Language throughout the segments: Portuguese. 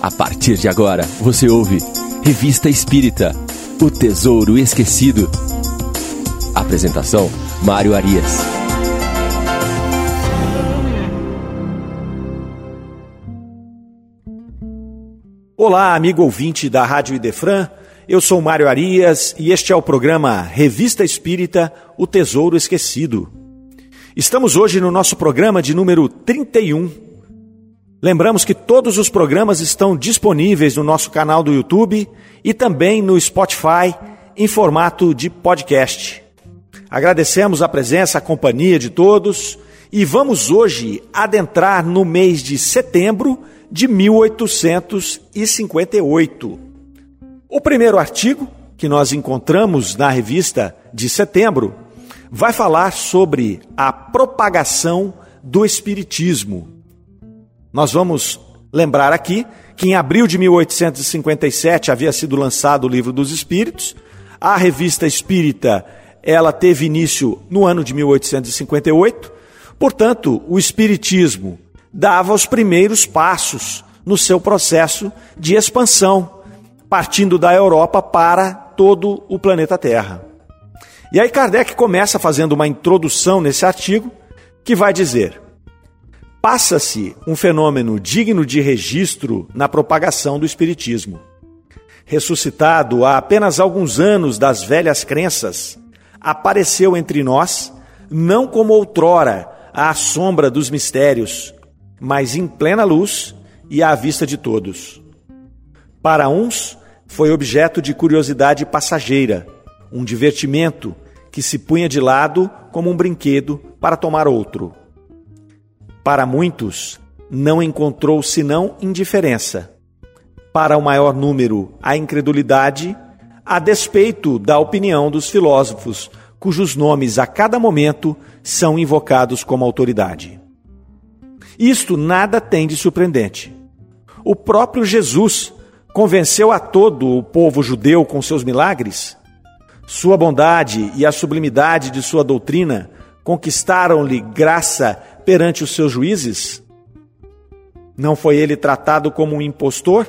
A partir de agora, você ouve Revista Espírita O Tesouro Esquecido. Apresentação: Mário Arias. Olá, amigo ouvinte da Rádio Idefran. Eu sou Mário Arias e este é o programa Revista Espírita O Tesouro Esquecido. Estamos hoje no nosso programa de número 31. Lembramos que todos os programas estão disponíveis no nosso canal do YouTube e também no Spotify em formato de podcast. Agradecemos a presença, a companhia de todos e vamos hoje adentrar no mês de setembro de 1858. O primeiro artigo que nós encontramos na revista de setembro vai falar sobre a propagação do Espiritismo. Nós vamos lembrar aqui que em abril de 1857 havia sido lançado o Livro dos Espíritos. A revista espírita, ela teve início no ano de 1858. Portanto, o espiritismo dava os primeiros passos no seu processo de expansão partindo da Europa para todo o planeta Terra. E aí Kardec começa fazendo uma introdução nesse artigo que vai dizer: passa-se um fenômeno digno de registro na propagação do Espiritismo. Ressuscitado há apenas alguns anos das velhas crenças, apareceu entre nós, não como outrora, à sombra dos mistérios, mas em plena luz e à vista de todos. Para uns, foi objeto de curiosidade passageira, um divertimento que se punha de lado como um brinquedo para tomar outro. Para muitos, não encontrou senão indiferença. Para o maior número, a incredulidade, a despeito da opinião dos filósofos, cujos nomes a cada momento são invocados como autoridade. Isto nada tem de surpreendente. O próprio Jesus convenceu a todo o povo judeu com seus milagres? Sua bondade e a sublimidade de sua doutrina conquistaram-lhe graça perante os seus juízes? Não foi ele tratado como um impostor?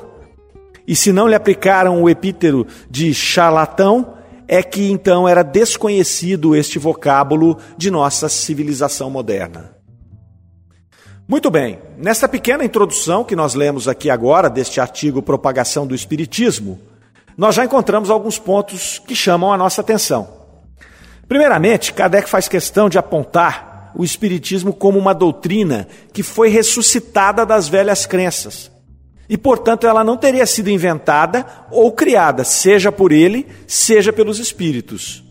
E se não lhe aplicaram o epítero de charlatão, é que então era desconhecido este vocábulo de nossa civilização moderna. Muito bem, nesta pequena introdução que nós lemos aqui agora, deste artigo Propagação do Espiritismo, nós já encontramos alguns pontos que chamam a nossa atenção. Primeiramente, Kardec faz questão de apontar o Espiritismo como uma doutrina que foi ressuscitada das velhas crenças. E, portanto, ela não teria sido inventada ou criada, seja por ele, seja pelos espíritos.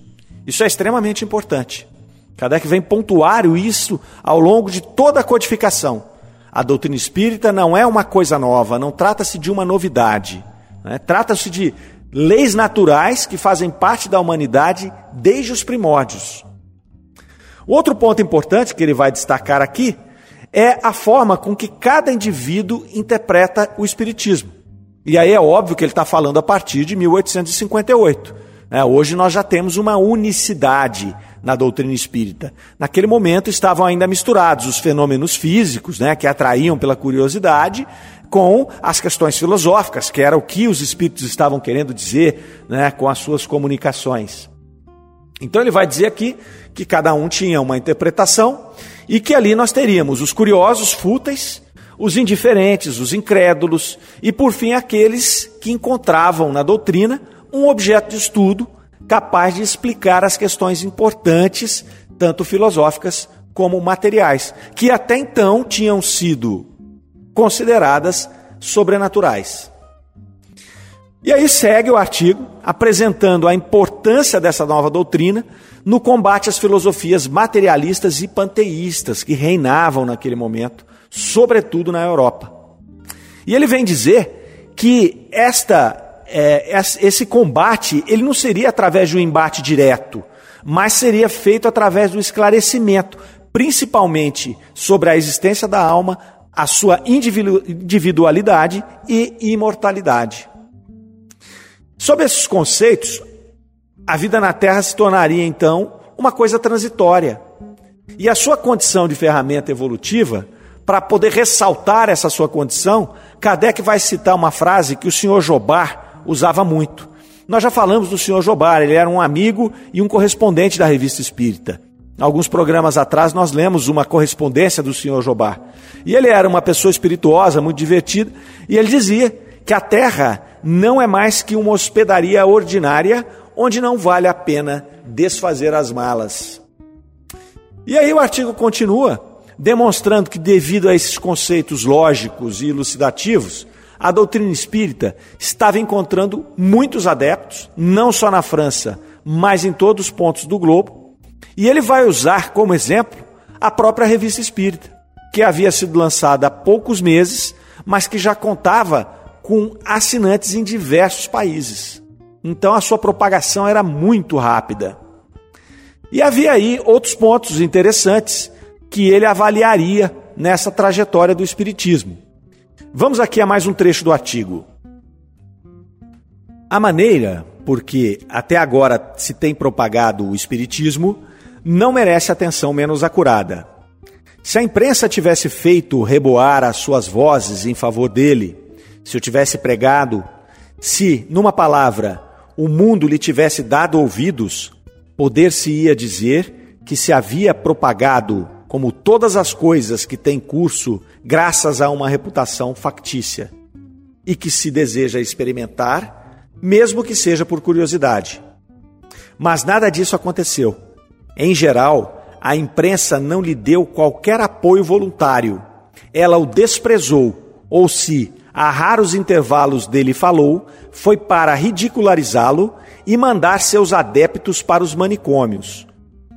Isso é extremamente importante. Kardec vem pontuar isso ao longo de toda a codificação. A doutrina espírita não é uma coisa nova, não trata-se de uma novidade. Né? Trata-se de leis naturais que fazem parte da humanidade desde os primórdios. Outro ponto importante que ele vai destacar aqui é a forma com que cada indivíduo interpreta o Espiritismo. E aí é óbvio que ele está falando a partir de 1858. Né? Hoje nós já temos uma unicidade na doutrina espírita. Naquele momento estavam ainda misturados os fenômenos físicos, né, que atraíam pela curiosidade, com as questões filosóficas, que era o que os espíritos estavam querendo dizer né, com as suas comunicações. Então ele vai dizer aqui que cada um tinha uma interpretação e que ali nós teríamos os curiosos, fúteis, os indiferentes, os incrédulos e, por fim, aqueles que encontravam na doutrina um objeto de estudo capaz de explicar as questões importantes, tanto filosóficas como materiais, que até então tinham sido consideradas sobrenaturais. E aí segue o artigo apresentando a importância dessa nova doutrina no combate às filosofias materialistas e panteístas que reinavam naquele momento, sobretudo na Europa. E ele vem dizer que esta é, esse combate ele não seria através de um embate direto, mas seria feito através do esclarecimento, principalmente sobre a existência da alma, a sua individualidade e imortalidade. Sob esses conceitos, a vida na Terra se tornaria então uma coisa transitória. E a sua condição de ferramenta evolutiva para poder ressaltar essa sua condição, Kardec vai citar uma frase que o senhor Jobar usava muito. Nós já falamos do senhor Jobar, ele era um amigo e um correspondente da revista Espírita. Alguns programas atrás nós lemos uma correspondência do senhor Jobar. E ele era uma pessoa espirituosa, muito divertida, e ele dizia que a Terra não é mais que uma hospedaria ordinária onde não vale a pena desfazer as malas. E aí o artigo continua demonstrando que, devido a esses conceitos lógicos e elucidativos, a doutrina espírita estava encontrando muitos adeptos, não só na França, mas em todos os pontos do globo. E ele vai usar como exemplo a própria revista espírita, que havia sido lançada há poucos meses, mas que já contava com assinantes em diversos países. Então a sua propagação era muito rápida. E havia aí outros pontos interessantes que ele avaliaria nessa trajetória do Espiritismo. Vamos aqui a mais um trecho do artigo. A maneira porque até agora se tem propagado o Espiritismo não merece atenção menos acurada. Se a imprensa tivesse feito reboar as suas vozes em favor dele, se eu tivesse pregado, se, numa palavra, o mundo lhe tivesse dado ouvidos, poder-se-ia dizer que se havia propagado como todas as coisas que têm curso graças a uma reputação factícia e que se deseja experimentar, mesmo que seja por curiosidade. Mas nada disso aconteceu. Em geral, a imprensa não lhe deu qualquer apoio voluntário. Ela o desprezou, ou se a raros intervalos dele falou, foi para ridicularizá-lo e mandar seus adeptos para os manicômios,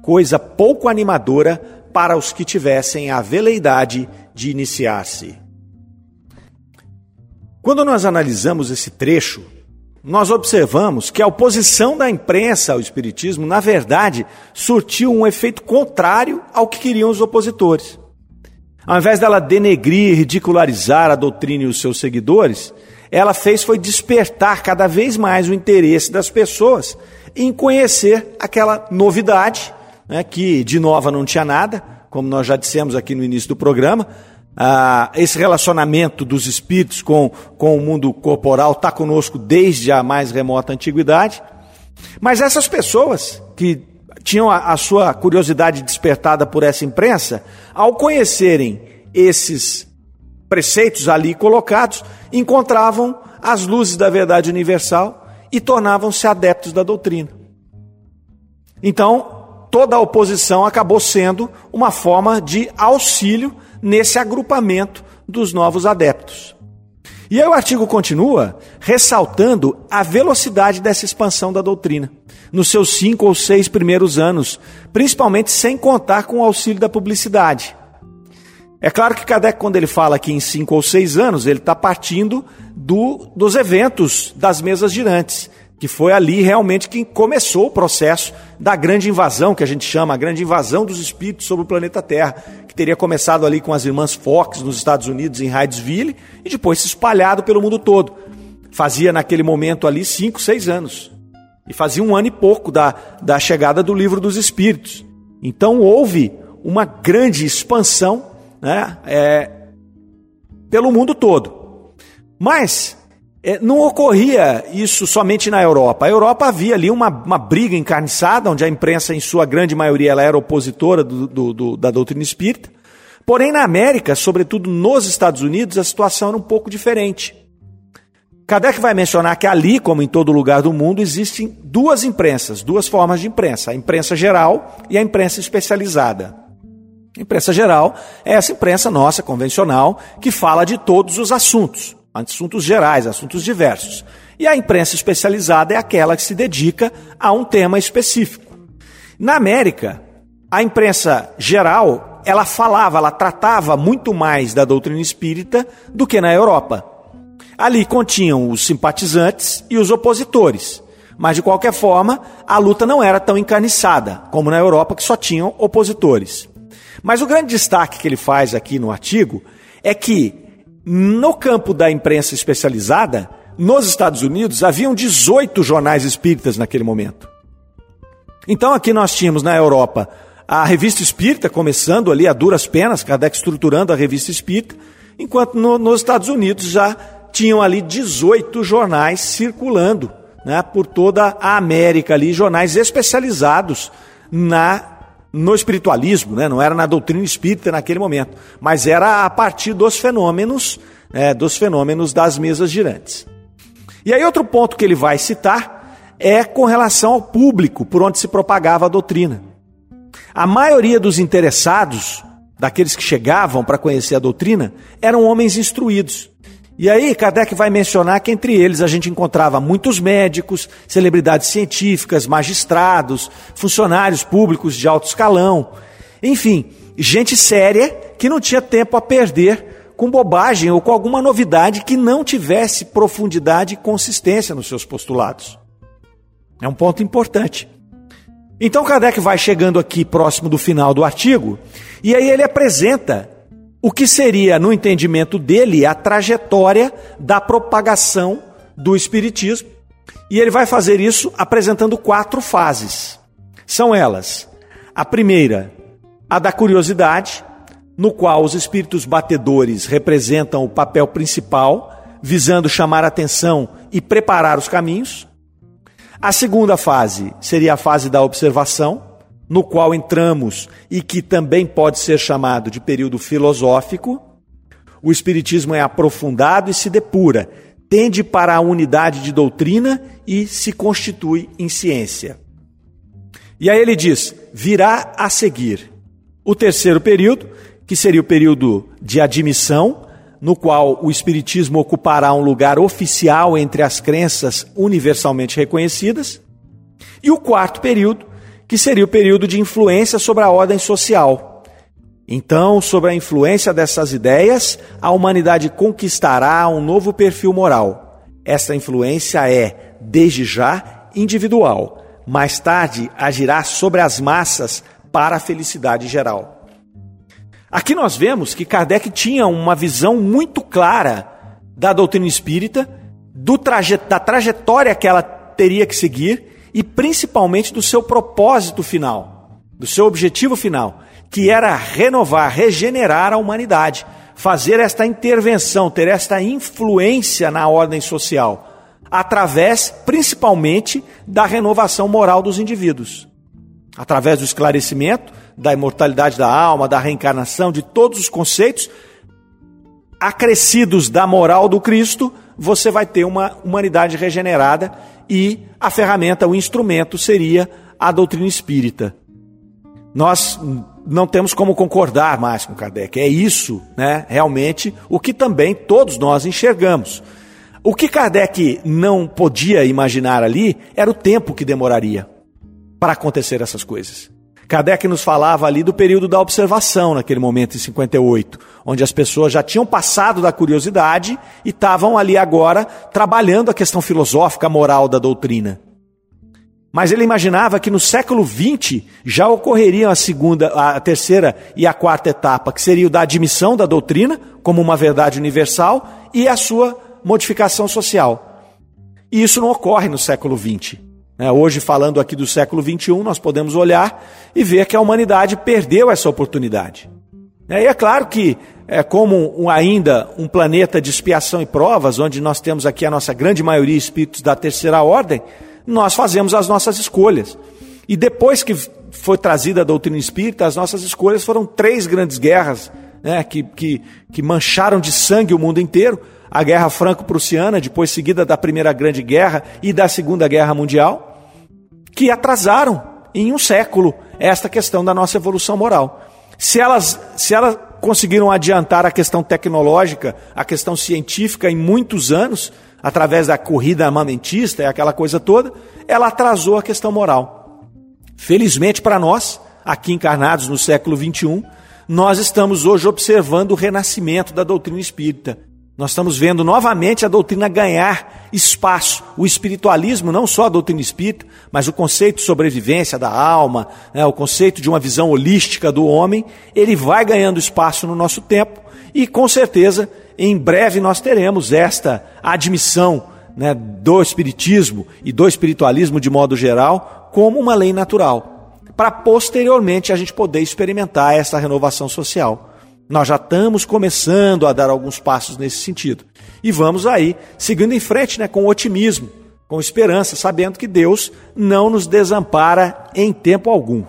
coisa pouco animadora para os que tivessem a veleidade de iniciar-se. Quando nós analisamos esse trecho, nós observamos que a oposição da imprensa ao Espiritismo, na verdade, surtiu um efeito contrário ao que queriam os opositores. Ao invés dela denegrir e ridicularizar a doutrina e os seus seguidores, ela fez foi despertar cada vez mais o interesse das pessoas em conhecer aquela novidade né, que de nova não tinha nada, como nós já dissemos aqui no início do programa. Ah, esse relacionamento dos espíritos com, com o mundo corporal está conosco desde a mais remota antiguidade. Mas essas pessoas que tinham a, a sua curiosidade despertada por essa imprensa, ao conhecerem esses preceitos ali colocados, encontravam as luzes da verdade universal e tornavam-se adeptos da doutrina. Então, toda a oposição acabou sendo uma forma de auxílio nesse agrupamento dos novos adeptos. E aí o artigo continua ressaltando a velocidade dessa expansão da doutrina, nos seus cinco ou seis primeiros anos, principalmente sem contar com o auxílio da publicidade. É claro que Kardec, quando ele fala aqui em cinco ou seis anos, ele está partindo do, dos eventos das mesas girantes que foi ali realmente que começou o processo da grande invasão, que a gente chama a grande invasão dos espíritos sobre o planeta Terra, que teria começado ali com as irmãs Fox nos Estados Unidos, em Hydesville, e depois se espalhado pelo mundo todo. Fazia naquele momento ali cinco, seis anos. E fazia um ano e pouco da, da chegada do livro dos Espíritos. Então houve uma grande expansão né, é, pelo mundo todo. Mas é, não ocorria isso somente na Europa. A Europa havia ali uma, uma briga encarniçada, onde a imprensa, em sua grande maioria, ela era opositora do, do, do, da doutrina espírita. Porém, na América, sobretudo nos Estados Unidos, a situação era um pouco diferente. Kardec vai mencionar que ali, como em todo lugar do mundo, existem duas imprensas, duas formas de imprensa: a imprensa geral e a imprensa especializada. A imprensa geral é essa imprensa nossa, convencional, que fala de todos os assuntos assuntos gerais, assuntos diversos. E a imprensa especializada é aquela que se dedica a um tema específico. Na América, a imprensa geral, ela falava, ela tratava muito mais da doutrina espírita do que na Europa. Ali continham os simpatizantes e os opositores. Mas, de qualquer forma, a luta não era tão encarniçada como na Europa, que só tinham opositores. Mas o grande destaque que ele faz aqui no artigo é que no campo da imprensa especializada, nos Estados Unidos, haviam 18 jornais espíritas naquele momento. Então aqui nós tínhamos na Europa a revista espírita começando ali a duras penas, Kardec estruturando a revista espírita, enquanto no, nos Estados Unidos já tinham ali 18 jornais circulando né, por toda a América ali, jornais especializados na no espiritualismo, né? não era na doutrina espírita naquele momento, mas era a partir dos fenômenos, é, dos fenômenos das mesas girantes. E aí outro ponto que ele vai citar é com relação ao público por onde se propagava a doutrina. A maioria dos interessados, daqueles que chegavam para conhecer a doutrina, eram homens instruídos. E aí, Kardec vai mencionar que entre eles a gente encontrava muitos médicos, celebridades científicas, magistrados, funcionários públicos de alto escalão, enfim, gente séria que não tinha tempo a perder com bobagem ou com alguma novidade que não tivesse profundidade e consistência nos seus postulados. É um ponto importante. Então Kardec vai chegando aqui próximo do final do artigo, e aí ele apresenta o que seria, no entendimento dele, a trajetória da propagação do Espiritismo. E ele vai fazer isso apresentando quatro fases. São elas: a primeira, a da curiosidade, no qual os espíritos batedores representam o papel principal, visando chamar atenção e preparar os caminhos. A segunda fase seria a fase da observação, no qual entramos e que também pode ser chamado de período filosófico, o Espiritismo é aprofundado e se depura, tende para a unidade de doutrina e se constitui em ciência. E aí ele diz: virá a seguir o terceiro período, que seria o período de admissão, no qual o Espiritismo ocupará um lugar oficial entre as crenças universalmente reconhecidas, e o quarto período, que seria o período de influência sobre a ordem social. Então, sobre a influência dessas ideias, a humanidade conquistará um novo perfil moral. Essa influência é, desde já, individual. Mais tarde, agirá sobre as massas para a felicidade geral. Aqui nós vemos que Kardec tinha uma visão muito clara da doutrina espírita, da trajetória que ela teria que seguir e principalmente do seu propósito final, do seu objetivo final, que era renovar, regenerar a humanidade, fazer esta intervenção, ter esta influência na ordem social, através principalmente da renovação moral dos indivíduos. Através do esclarecimento da imortalidade da alma, da reencarnação, de todos os conceitos acrescidos da moral do Cristo, você vai ter uma humanidade regenerada e a ferramenta, o instrumento seria a doutrina espírita. Nós não temos como concordar mais com Kardec. É isso, né, realmente, o que também todos nós enxergamos. O que Kardec não podia imaginar ali era o tempo que demoraria para acontecer essas coisas. Kardec nos falava ali do período da observação, naquele momento, em 58, onde as pessoas já tinham passado da curiosidade e estavam ali agora trabalhando a questão filosófica, moral da doutrina. Mas ele imaginava que no século XX já ocorreriam a segunda, a terceira e a quarta etapa, que seria o da admissão da doutrina como uma verdade universal e a sua modificação social. E isso não ocorre no século XX. Né, hoje, falando aqui do século XXI, nós podemos olhar e ver que a humanidade perdeu essa oportunidade. Né, e é claro que, é como ainda um planeta de expiação e provas, onde nós temos aqui a nossa grande maioria espíritos da terceira ordem, nós fazemos as nossas escolhas. E depois que foi trazida a doutrina espírita, as nossas escolhas foram três grandes guerras né, que, que, que mancharam de sangue o mundo inteiro a Guerra Franco-Prussiana, depois seguida da Primeira Grande Guerra e da Segunda Guerra Mundial que atrasaram em um século esta questão da nossa evolução moral. Se elas, se elas conseguiram adiantar a questão tecnológica, a questão científica em muitos anos, através da corrida armamentista e aquela coisa toda, ela atrasou a questão moral. Felizmente para nós, aqui encarnados no século XXI, nós estamos hoje observando o renascimento da doutrina espírita. Nós estamos vendo novamente a doutrina ganhar espaço. O espiritualismo, não só a doutrina espírita, mas o conceito de sobrevivência da alma, né, o conceito de uma visão holística do homem, ele vai ganhando espaço no nosso tempo e com certeza em breve nós teremos esta admissão né, do espiritismo e do espiritualismo de modo geral como uma lei natural para posteriormente a gente poder experimentar essa renovação social. Nós já estamos começando a dar alguns passos nesse sentido. E vamos aí, seguindo em frente né, com otimismo, com esperança, sabendo que Deus não nos desampara em tempo algum.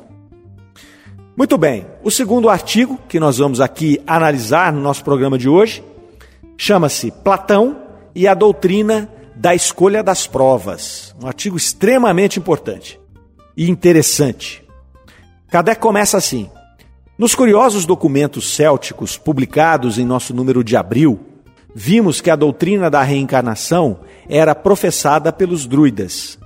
Muito bem, o segundo artigo que nós vamos aqui analisar no nosso programa de hoje chama-se Platão e a doutrina da escolha das provas. Um artigo extremamente importante e interessante. Kardec começa assim: Nos curiosos documentos célticos publicados em nosso número de abril, vimos que a doutrina da reencarnação era professada pelos druidas,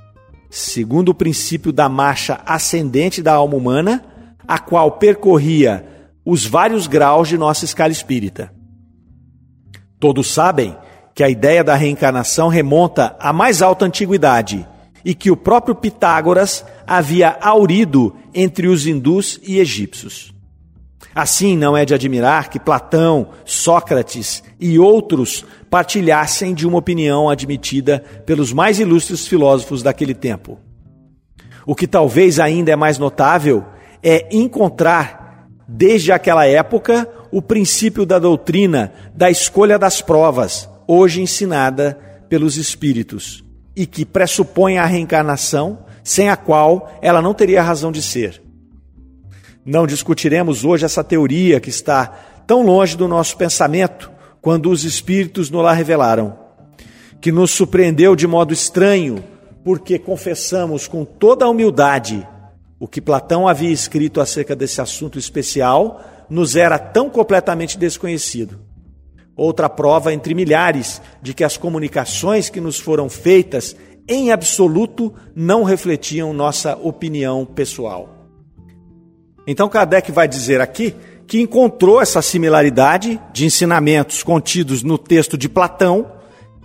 segundo o princípio da marcha ascendente da alma humana a qual percorria os vários graus de nossa escala espírita. Todos sabem que a ideia da reencarnação remonta à mais alta antiguidade e que o próprio Pitágoras havia aurido entre os hindus e egípcios. Assim, não é de admirar que Platão, Sócrates e outros partilhassem de uma opinião admitida pelos mais ilustres filósofos daquele tempo. O que talvez ainda é mais notável é encontrar, desde aquela época, o princípio da doutrina da escolha das provas, hoje ensinada pelos espíritos, e que pressupõe a reencarnação, sem a qual ela não teria razão de ser. Não discutiremos hoje essa teoria que está tão longe do nosso pensamento quando os espíritos nos la revelaram, que nos surpreendeu de modo estranho, porque confessamos com toda a humildade o que Platão havia escrito acerca desse assunto especial nos era tão completamente desconhecido. Outra prova entre milhares de que as comunicações que nos foram feitas, em absoluto, não refletiam nossa opinião pessoal. Então Kardec vai dizer aqui que encontrou essa similaridade de ensinamentos contidos no texto de Platão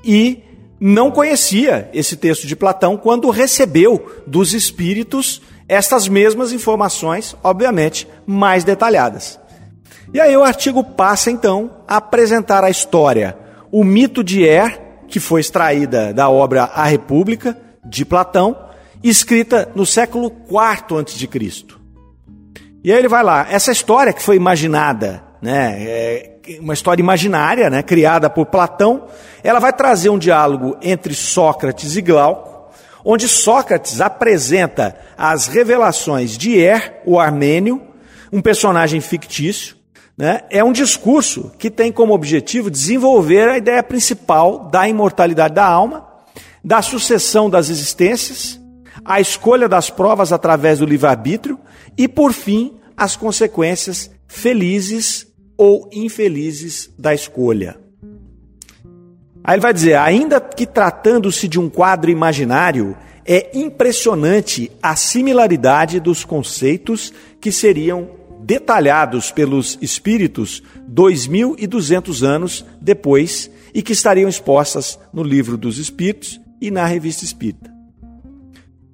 e não conhecia esse texto de Platão quando recebeu dos espíritos estas mesmas informações, obviamente, mais detalhadas. E aí o artigo passa então a apresentar a história, o mito de Er, que foi extraída da obra A República de Platão, escrita no século IV a.C. E aí ele vai lá, essa história que foi imaginada, né, é uma história imaginária, né, criada por Platão, ela vai trazer um diálogo entre Sócrates e Glauco, onde Sócrates apresenta as revelações de Er, o armênio, um personagem fictício. Né? É um discurso que tem como objetivo desenvolver a ideia principal da imortalidade da alma, da sucessão das existências, a escolha das provas através do livre-arbítrio e, por fim, as consequências felizes ou infelizes da escolha. Aí ele vai dizer: ainda que tratando-se de um quadro imaginário, é impressionante a similaridade dos conceitos que seriam detalhados pelos espíritos 2.200 anos depois e que estariam expostas no Livro dos Espíritos e na Revista Espírita.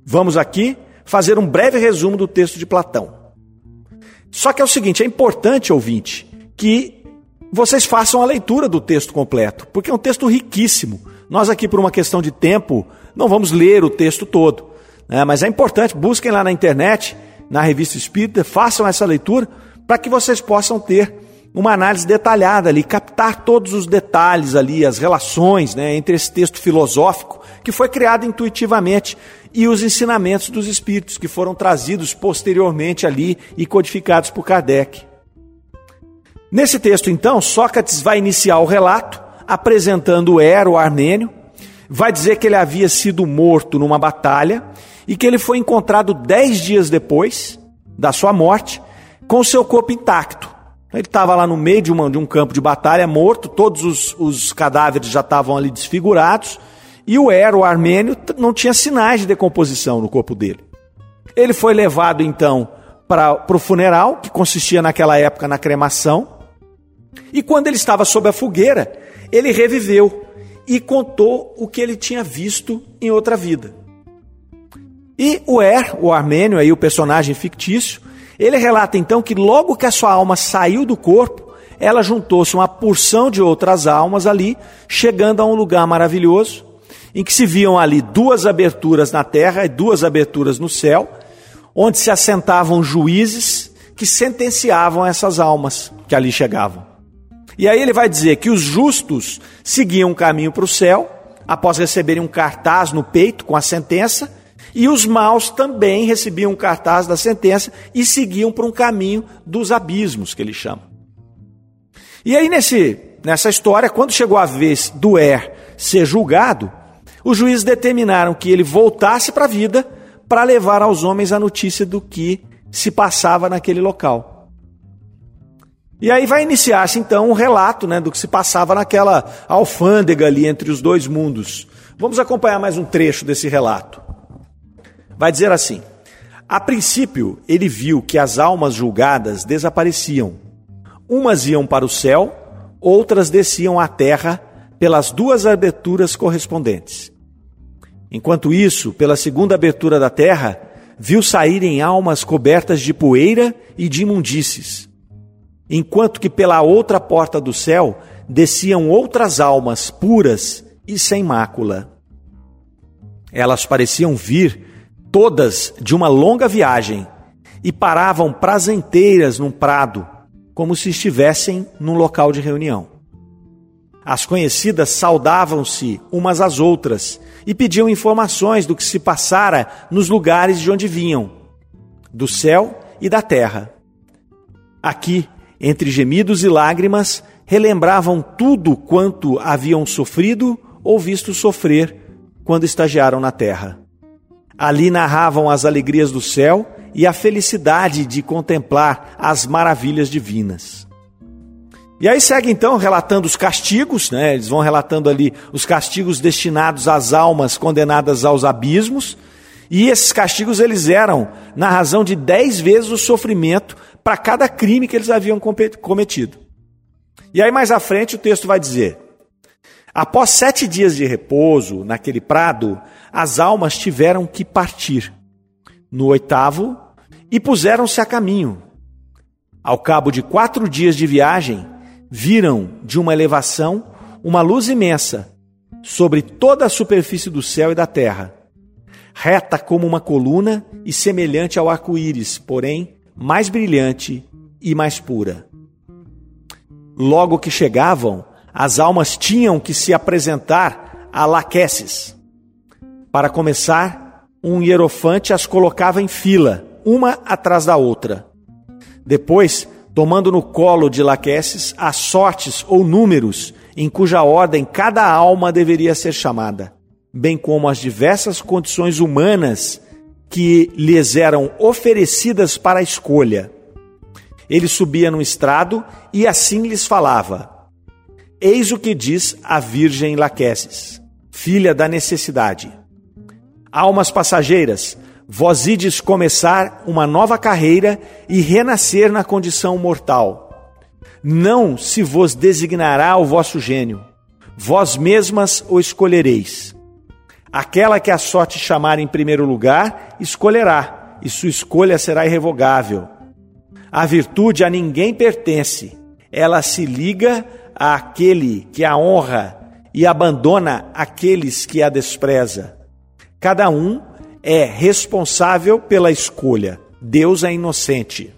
Vamos aqui fazer um breve resumo do texto de Platão. Só que é o seguinte: é importante, ouvinte, que vocês façam a leitura do texto completo, porque é um texto riquíssimo. Nós, aqui, por uma questão de tempo, não vamos ler o texto todo, né? mas é importante, busquem lá na internet, na revista Espírita, façam essa leitura para que vocês possam ter uma análise detalhada ali, captar todos os detalhes ali, as relações né, entre esse texto filosófico que foi criado intuitivamente e os ensinamentos dos espíritos que foram trazidos posteriormente ali e codificados por Kardec. Nesse texto, então, Sócrates vai iniciar o relato apresentando Ero, o armênio, vai dizer que ele havia sido morto numa batalha e que ele foi encontrado dez dias depois da sua morte com seu corpo intacto. Ele estava lá no meio de, uma, de, um campo de batalha, morto, todos os, os cadáveres já estavam ali desfigurados, e o Ero, armênio, não tinha sinais de decomposição no corpo dele. Ele foi levado então para o funeral, que consistia naquela época na cremação, e quando ele estava sob a fogueira, ele reviveu e contou o que ele tinha visto em outra vida. E o Er, o armênio, aí o personagem fictício, ele relata então que logo que a sua alma saiu do corpo, ela juntou-se uma porção de outras almas ali, chegando a um lugar maravilhoso, em que se viam ali duas aberturas na terra e duas aberturas no céu, onde se assentavam juízes que sentenciavam essas almas que ali chegavam. E aí ele vai dizer que os justos seguiam o caminho para o céu, após receberem um cartaz no peito com a sentença, e os maus também recebiam um cartaz da sentença e seguiam por um caminho dos abismos, que ele chama. E aí, nesse, nessa história, quando chegou a vez do Er ser julgado, os juízes determinaram que ele voltasse para a vida para levar aos homens a notícia do que se passava naquele local. E aí vai iniciar-se então um relato né, do que se passava naquela alfândega ali entre os dois mundos. Vamos acompanhar mais um trecho desse relato. Vai dizer assim: A princípio, ele viu que as almas julgadas desapareciam. Umas iam para o céu, outras desciam à terra pelas duas aberturas correspondentes. Enquanto isso, pela segunda abertura da terra, viu saírem almas cobertas de poeira e de imundícies. Enquanto que pela outra porta do céu desciam outras almas puras e sem mácula. Elas pareciam vir todas de uma longa viagem e paravam prazenteiras num prado, como se estivessem num local de reunião. As conhecidas saudavam-se umas às outras e pediam informações do que se passara nos lugares de onde vinham, do céu e da terra. Aqui, entre gemidos e lágrimas, relembravam tudo quanto haviam sofrido ou visto sofrer quando estagiaram na terra. Ali narravam as alegrias do céu e a felicidade de contemplar as maravilhas divinas. E aí segue então relatando os castigos, né? Eles vão relatando ali os castigos destinados às almas condenadas aos abismos. E esses castigos eles eram na razão de dez vezes o sofrimento para cada crime que eles haviam cometido. E aí mais à frente o texto vai dizer: após sete dias de repouso naquele prado, as almas tiveram que partir. No oitavo, e puseram-se a caminho. Ao cabo de quatro dias de viagem, viram de uma elevação uma luz imensa sobre toda a superfície do céu e da terra, reta como uma coluna e semelhante ao arco-íris, porém mais brilhante e mais pura. Logo que chegavam, as almas tinham que se apresentar a Laqueses. Para começar, um hierofante as colocava em fila, uma atrás da outra. Depois, tomando no colo de Laqueses as sortes ou números em cuja ordem cada alma deveria ser chamada, bem como as diversas condições humanas que lhes eram oferecidas para a escolha. Ele subia no estrado e assim lhes falava: Eis o que diz a Virgem Laqueses, filha da necessidade. Almas passageiras, vós ides começar uma nova carreira e renascer na condição mortal. Não se vos designará o vosso gênio, vós mesmas o escolhereis. Aquela que a sorte chamar em primeiro lugar, escolherá, e sua escolha será irrevogável. A virtude a ninguém pertence, ela se liga àquele que a honra e abandona aqueles que a despreza. Cada um é responsável pela escolha. Deus é inocente.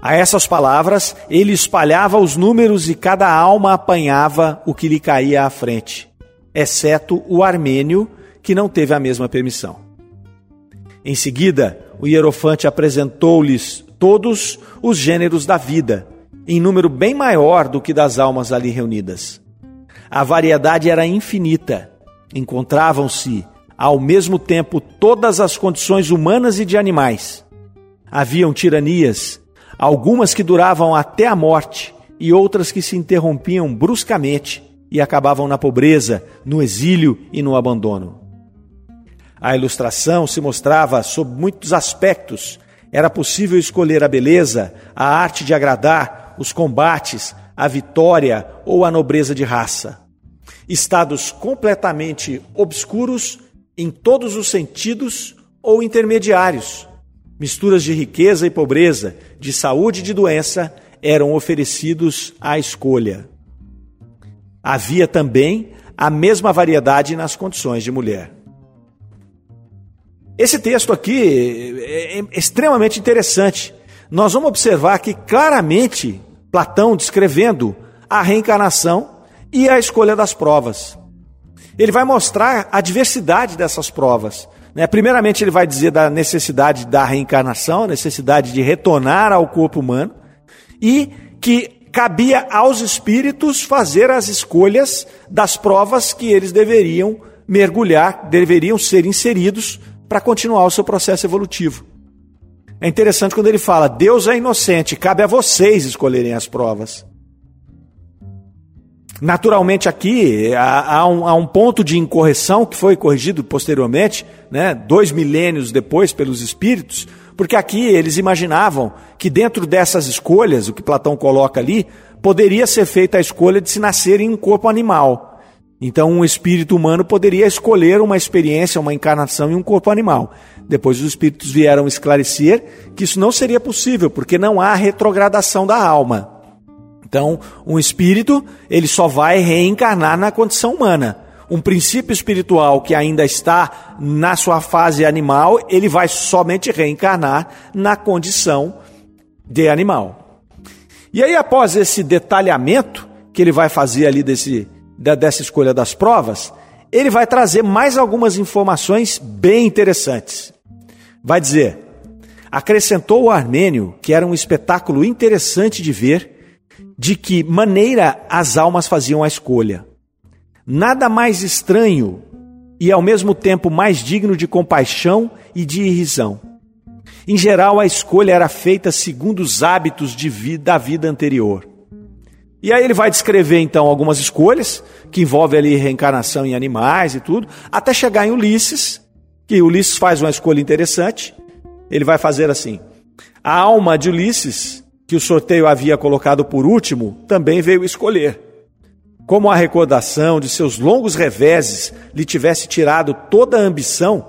A essas palavras, ele espalhava os números e cada alma apanhava o que lhe caía à frente, exceto o armênio, que não teve a mesma permissão. Em seguida, o hierofante apresentou-lhes todos os gêneros da vida, em número bem maior do que das almas ali reunidas. A variedade era infinita. Encontravam-se ao mesmo tempo todas as condições humanas e de animais. Haviam tiranias, algumas que duravam até a morte e outras que se interrompiam bruscamente e acabavam na pobreza, no exílio e no abandono. A ilustração se mostrava sob muitos aspectos. Era possível escolher a beleza, a arte de agradar, os combates, a vitória ou a nobreza de raça. Estados completamente obscuros em todos os sentidos ou intermediários. Misturas de riqueza e pobreza, de saúde e de doença eram oferecidos à escolha. Havia também a mesma variedade nas condições de mulher. Esse texto aqui é, é extremamente interessante. Nós vamos observar que claramente Platão descrevendo a reencarnação e a escolha das provas. Ele vai mostrar a diversidade dessas provas. Né? Primeiramente, ele vai dizer da necessidade da reencarnação, necessidade de retornar ao corpo humano, e que cabia aos espíritos fazer as escolhas das provas que eles deveriam mergulhar, deveriam ser inseridos para continuar o seu processo evolutivo. É interessante quando ele fala: Deus é inocente, cabe a vocês escolherem as provas. Naturalmente, aqui há, há, um, há, um, ponto de incorreção que foi corrigido posteriormente, né, dois milênios depois, pelos espíritos, porque aqui eles imaginavam que dentro dessas escolhas, o que Platão coloca ali, poderia ser feita a escolha de se nascer em um corpo animal. Então, um espírito humano poderia escolher uma experiência, uma encarnação em um corpo animal. Depois, os espíritos vieram esclarecer que isso não seria possível, porque não há retrogradação da alma. Então, um espírito, ele só vai reencarnar na condição humana. Um princípio espiritual que ainda está na sua fase animal, ele vai somente reencarnar na condição de animal. E aí, após esse detalhamento que ele vai fazer ali desse, dessa escolha das provas, ele vai trazer mais algumas informações bem interessantes. Vai dizer: acrescentou o Armênio que era um espetáculo interessante de ver de que maneira as almas faziam a escolha. Nada mais estranho e ao mesmo tempo mais digno de compaixão e de irrisão. Em geral, a escolha era feita segundo os hábitos vida, da vida anterior. E aí ele vai descrever então algumas escolhas, que envolvem ali reencarnação em animais e tudo, até chegar em Ulisses, que Ulisses faz uma escolha interessante. Ele vai fazer assim: a alma de Ulisses que o sorteio havia colocado por último, também veio escolher. Como a recordação de seus longos reveses lhe tivesse tirado toda a ambição,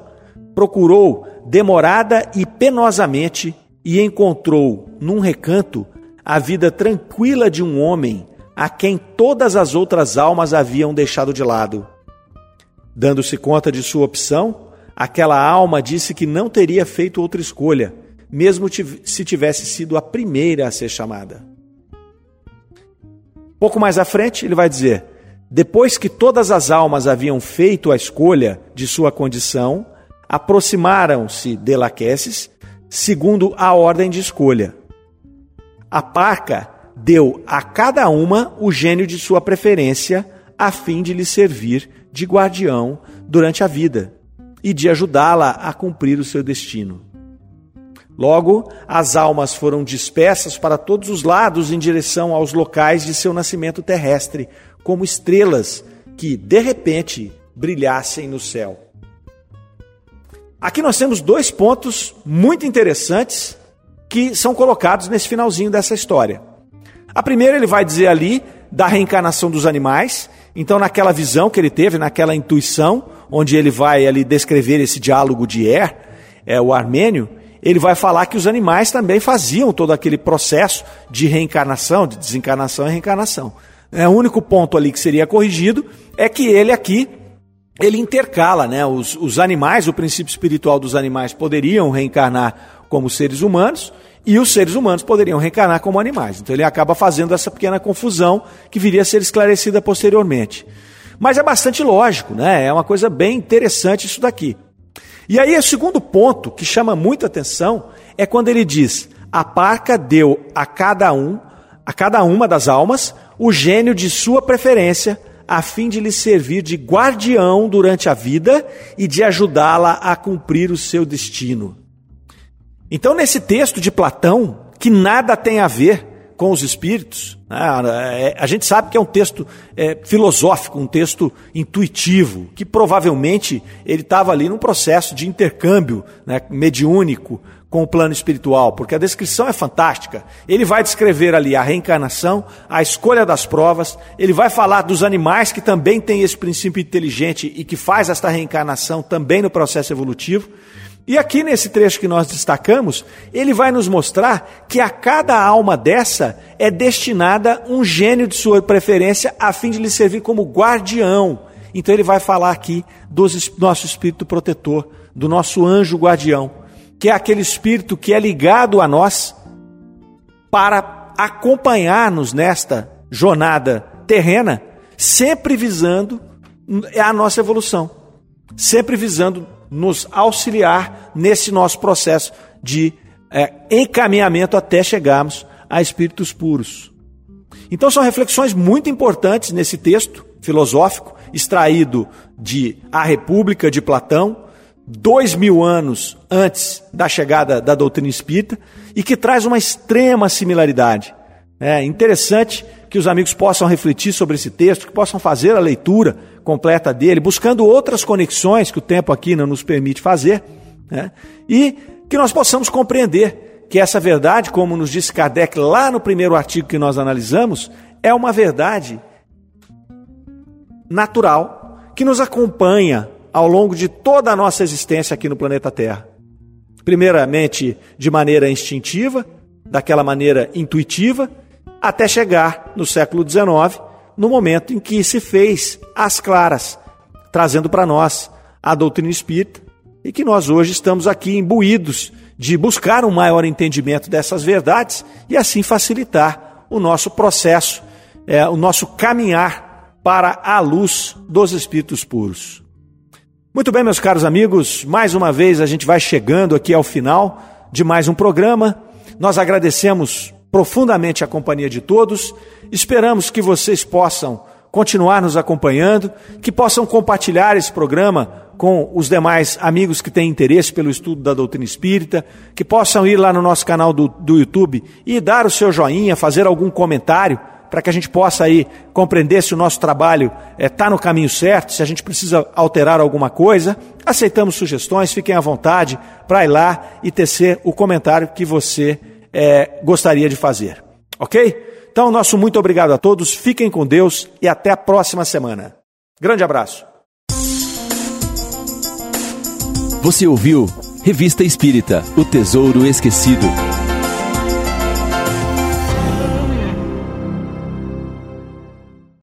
procurou demorada e penosamente e encontrou, num recanto, a vida tranquila de um homem a quem todas as outras almas haviam deixado de lado. Dando-se conta de sua opção, aquela alma disse que não teria feito outra escolha mesmo se tivesse sido a primeira a ser chamada. Pouco mais à frente, ele vai dizer: depois que todas as almas haviam feito a escolha de sua condição, aproximaram-se de Laqueses, segundo a ordem de escolha. A parca deu a cada uma o gênio de sua preferência, a fim de lhe servir de guardião durante a vida e de ajudá-la a cumprir o seu destino. Logo, as almas foram dispersas para todos os lados em direção aos locais de seu nascimento terrestre, como estrelas que, de repente, brilhassem no céu. Aqui nós temos dois pontos muito interessantes que são colocados nesse finalzinho dessa história. A primeira, ele vai dizer ali da reencarnação dos animais. Então, naquela visão que ele teve, naquela intuição, onde ele vai ali descrever esse diálogo de Er, é, o armênio, ele vai falar que os animais também faziam todo aquele processo de reencarnação, de desencarnação e reencarnação. É, o único ponto ali que seria corrigido é que ele aqui ele intercala, né? Os, os animais, o princípio espiritual dos animais poderiam reencarnar como seres humanos e os seres humanos poderiam reencarnar como animais. Então ele acaba fazendo essa pequena confusão que viria a ser esclarecida posteriormente. Mas é bastante lógico, né? É uma coisa bem interessante isso daqui. E aí, o segundo ponto que chama muita atenção é quando ele diz: a parca deu a cada um, a cada uma das almas, o gênio de sua preferência, a fim de lhe servir de guardião durante a vida e de ajudá-la a cumprir o seu destino. Então, nesse texto de Platão, que nada tem a ver com os espíritos. Né? É, a gente sabe que é um texto é, filosófico, um texto intuitivo, que provavelmente ele estava ali num processo de intercâmbio né, mediúnico com o plano espiritual, porque a descrição é fantástica. Ele vai descrever ali a reencarnação, a escolha das provas, ele vai falar dos animais que também têm esse princípio inteligente e que faz esta reencarnação também no processo evolutivo. E aqui nesse trecho que nós destacamos, ele vai nos mostrar que a cada alma dessa é destinada um gênio de sua preferência a fim de lhe servir como guardião. Então ele vai falar aqui do nosso espírito protetor, do nosso anjo guardião, que é aquele espírito que é ligado a nós para acompanhar-nos nesta jornada terrena, sempre visando a nossa evolução, sempre visando nos auxiliar nesse nosso processo de é, encaminhamento até chegarmos a espíritos puros. Então são reflexões muito importantes nesse texto filosófico, extraído de A República de Platão, dois mil anos antes da chegada da doutrina espírita, e que traz uma extrema similaridade. É interessante que os amigos possam refletir sobre esse texto, que possam fazer a leitura completa dele, buscando outras conexões que o tempo aqui não nos permite fazer, né? e que nós possamos compreender que essa verdade, como nos disse Kardec lá no primeiro artigo que nós analisamos, é uma verdade natural que nos acompanha ao longo de toda a nossa existência aqui no planeta Terra. Primeiramente, de maneira instintiva, daquela maneira intuitiva, até chegar no século XIX, no momento em que se fez as claras, trazendo para nós a doutrina espírita, e que nós hoje estamos aqui imbuídos de buscar um maior entendimento dessas verdades e assim facilitar o nosso processo, é, o nosso caminhar para a luz dos espíritos puros. Muito bem, meus caros amigos, mais uma vez a gente vai chegando aqui ao final de mais um programa. Nós agradecemos profundamente a companhia de todos, esperamos que vocês possam continuar nos acompanhando, que possam compartilhar esse programa com os demais amigos que têm interesse pelo estudo da doutrina espírita, que possam ir lá no nosso canal do, do YouTube e dar o seu joinha, fazer algum comentário, para que a gente possa aí compreender se o nosso trabalho está eh, é, no caminho certo, se a gente precisa alterar alguma coisa. Aceitamos sugestões, fiquem à vontade para ir lá e tecer o comentário que você é, gostaria de fazer. Ok? Então, nosso muito obrigado a todos, fiquem com Deus e até a próxima semana. Grande abraço. Você ouviu Revista Espírita O Tesouro Esquecido.